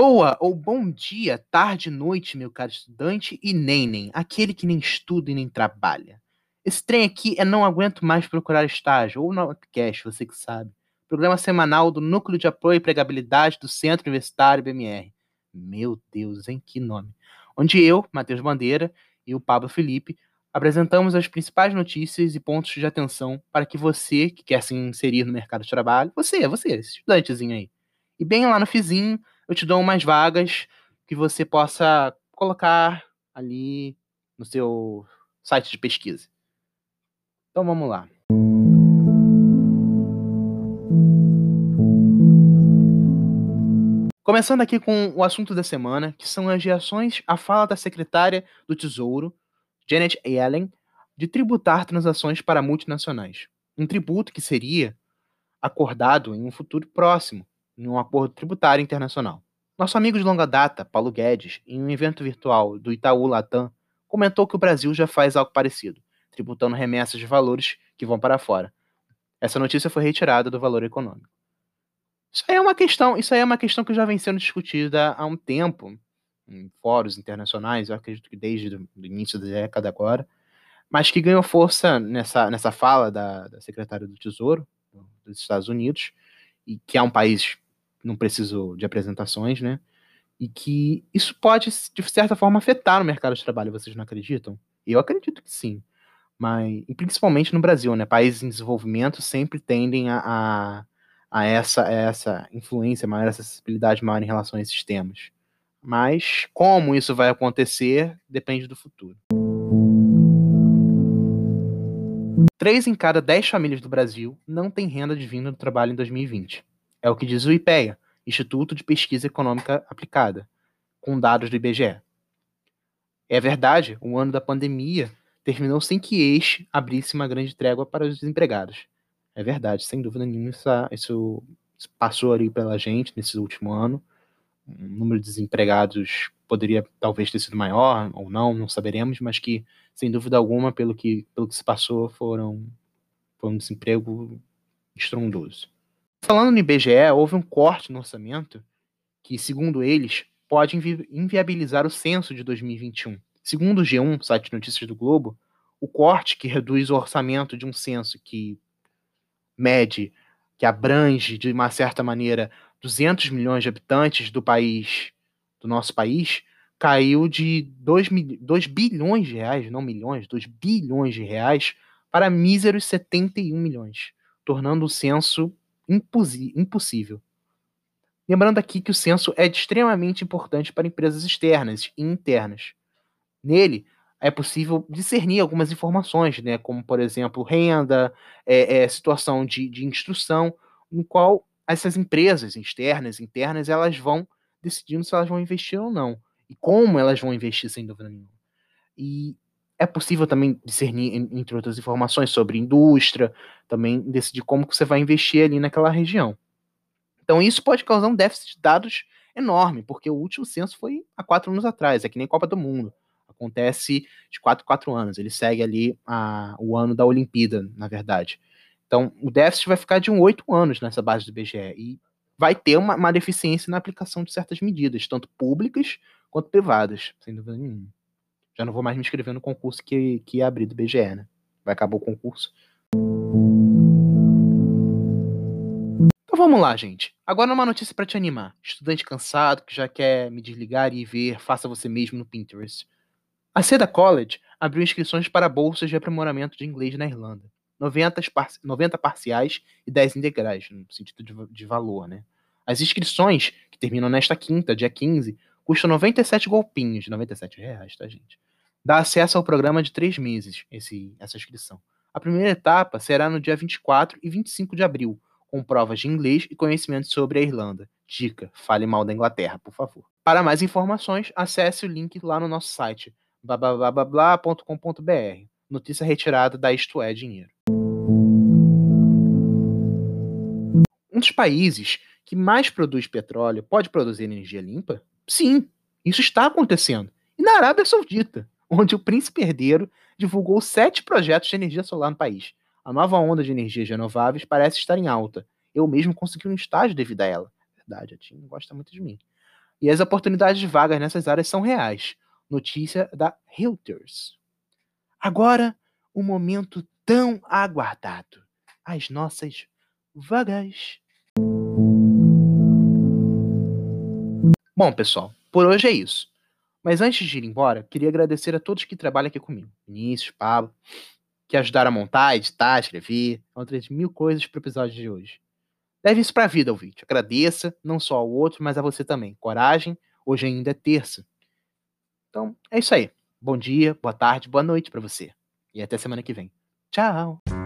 Boa ou bom dia, tarde, noite, meu caro estudante e nem aquele que nem estuda e nem trabalha. Esse trem aqui é Não Aguento Mais Procurar Estágio, ou Notcast, você que sabe. Programa semanal do Núcleo de Apoio e Pregabilidade do Centro Universitário BMR. Meu Deus, hein? Que nome. Onde eu, Matheus Bandeira e o Pablo Felipe apresentamos as principais notícias e pontos de atenção para que você, que quer se inserir no mercado de trabalho, você, você, esse estudantezinho aí. E bem lá no fizinho, eu te dou umas vagas que você possa colocar ali no seu site de pesquisa. Então vamos lá. Começando aqui com o assunto da semana, que são as reações à fala da secretária do Tesouro, Janet Yellen, de tributar transações para multinacionais. Um tributo que seria acordado em um futuro próximo, em um acordo tributário internacional. Nosso amigo de longa data, Paulo Guedes, em um evento virtual do Itaú Latam, comentou que o Brasil já faz algo parecido, tributando remessas de valores que vão para fora. Essa notícia foi retirada do valor econômico. Isso aí é uma questão, isso é uma questão que já vem sendo discutida há um tempo em fóruns internacionais, eu acredito que desde o início da década agora, mas que ganhou força nessa, nessa fala da, da secretária do Tesouro dos Estados Unidos, e que é um país não preciso de apresentações, né? E que isso pode, de certa forma, afetar o mercado de trabalho, vocês não acreditam? Eu acredito que sim. Mas, principalmente no Brasil, né? Países em desenvolvimento sempre tendem a, a, a essa, a essa influência maior, essa acessibilidade maior em relação a esses temas. Mas como isso vai acontecer depende do futuro. Três em cada dez famílias do Brasil não têm renda advinda do trabalho em 2020. É o que diz o IPEA, Instituto de Pesquisa Econômica Aplicada, com dados do IBGE. É verdade, o ano da pandemia terminou sem que este abrisse uma grande trégua para os desempregados. É verdade, sem dúvida nenhuma, isso, isso passou ali pela gente nesse último ano. O número de desempregados poderia talvez ter sido maior ou não, não saberemos, mas que, sem dúvida alguma, pelo que, pelo que se passou, foram, foi um desemprego estrondoso. Falando no IBGE, houve um corte no orçamento que, segundo eles, pode invi inviabilizar o censo de 2021. Segundo o G1, site notícias do Globo, o corte que reduz o orçamento de um censo que mede, que abrange de uma certa maneira 200 milhões de habitantes do país, do nosso país, caiu de 2, 2 bilhões de reais, não milhões, 2 bilhões de reais para míseros 71 milhões, tornando o censo impossível. Lembrando aqui que o censo é extremamente importante para empresas externas e internas. Nele, é possível discernir algumas informações, né, como, por exemplo, renda, é, é, situação de, de instrução, no qual essas empresas externas e internas elas vão decidindo se elas vão investir ou não. E como elas vão investir, sem dúvida nenhuma. E é possível também discernir, entre outras informações, sobre indústria, também decidir como que você vai investir ali naquela região. Então isso pode causar um déficit de dados enorme, porque o último censo foi há quatro anos atrás, é que nem Copa do Mundo. Acontece de quatro, quatro anos, ele segue ali a, o ano da Olimpíada, na verdade. Então o déficit vai ficar de um oito anos nessa base do IBGE, e vai ter uma, uma deficiência na aplicação de certas medidas, tanto públicas quanto privadas, sem dúvida nenhuma. Já não vou mais me inscrever no concurso que, que ia abrir do BGE, né? Vai acabar o concurso. Então vamos lá, gente. Agora uma notícia para te animar. Estudante cansado que já quer me desligar e ver Faça Você Mesmo no Pinterest. A Seda College abriu inscrições para bolsas de aprimoramento de inglês na Irlanda. 90, par 90 parciais e 10 integrais, no sentido de, de valor, né? As inscrições, que terminam nesta quinta, dia 15, custam 97 golpinhos, 97 reais, tá, gente? Dá acesso ao programa de três meses, esse, essa inscrição. A primeira etapa será no dia 24 e 25 de abril, com provas de inglês e conhecimentos sobre a Irlanda. Dica: fale mal da Inglaterra, por favor. Para mais informações, acesse o link lá no nosso site blá.com.br. Notícia retirada da Isto é Dinheiro. Um dos países que mais produz petróleo pode produzir energia limpa? Sim, isso está acontecendo. E na Arábia Saudita onde o príncipe herdeiro divulgou sete projetos de energia solar no país. A nova onda de energias renováveis parece estar em alta. Eu mesmo consegui um estágio devido a ela. Verdade, a Tim gosta muito de mim. E as oportunidades de vagas nessas áreas são reais. Notícia da Reuters. Agora, o momento tão aguardado. As nossas vagas. Bom, pessoal, por hoje é isso. Mas antes de ir embora, queria agradecer a todos que trabalham aqui comigo. Vinícius, Pablo, que ajudaram a montar, editar, escrever, outras mil coisas para o episódio de hoje. Leve isso para a vida, ouvinte. Agradeça, não só ao outro, mas a você também. Coragem, hoje ainda é terça. Então, é isso aí. Bom dia, boa tarde, boa noite para você. E até semana que vem. Tchau!